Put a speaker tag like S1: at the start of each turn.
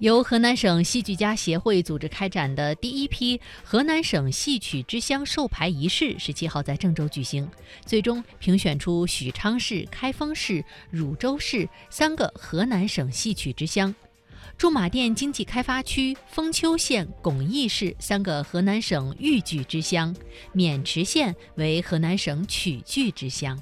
S1: 由河南省戏剧家协会组织开展的第一批河南省戏曲之乡授牌仪式十七号在郑州举行最终评选出许昌市开封市汝州市三个河南省戏曲之乡。驻马店经济开发区封丘县巩义市三个河南省豫剧之乡渑池县为河南省曲剧之乡。